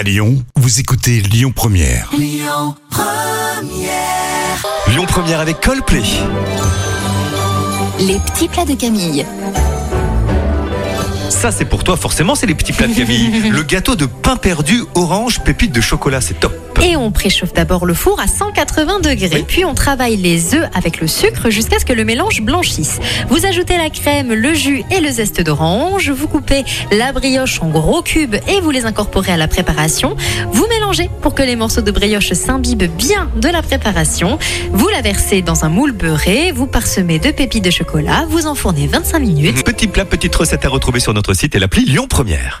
À Lyon, vous écoutez Lyon Première. Lyon Première avec Coldplay. Les petits plats de Camille. Ça, c'est pour toi, forcément, c'est les petits plats de Camille. Le gâteau de pain perdu orange pépite de chocolat, c'est top. Et on préchauffe d'abord le four à 180 degrés, puis on travaille les œufs avec le sucre jusqu'à ce que le mélange blanchisse. Vous ajoutez la crème, le jus et le zeste d'orange, vous coupez la brioche en gros cubes et vous les incorporez à la préparation. Vous mélangez pour que les morceaux de brioche s'imbibent bien de la préparation. Vous la versez dans un moule beurré, vous parsemez de pépites de chocolat, vous enfournez 25 minutes. Petit plat, petite recette à retrouver sur notre site et l'appli Lyon Première.